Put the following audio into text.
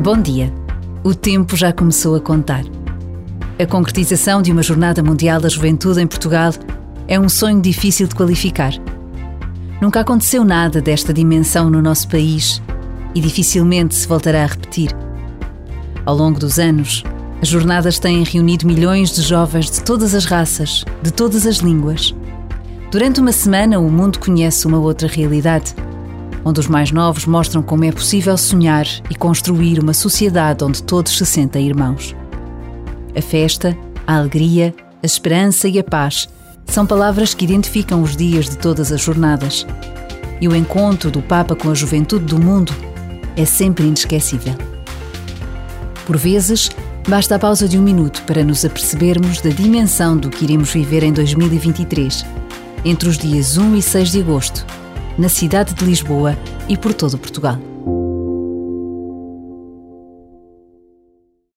Bom dia. O tempo já começou a contar. A concretização de uma Jornada Mundial da Juventude em Portugal é um sonho difícil de qualificar. Nunca aconteceu nada desta dimensão no nosso país e dificilmente se voltará a repetir. Ao longo dos anos, as jornadas têm reunido milhões de jovens de todas as raças, de todas as línguas. Durante uma semana, o mundo conhece uma outra realidade onde os mais novos mostram como é possível sonhar e construir uma sociedade onde todos se sentem irmãos. A festa, a alegria, a esperança e a paz são palavras que identificam os dias de todas as jornadas. E o encontro do Papa com a juventude do mundo é sempre inesquecível. Por vezes, basta a pausa de um minuto para nos apercebermos da dimensão do que iremos viver em 2023, entre os dias 1 e 6 de agosto na cidade de Lisboa e por todo Portugal.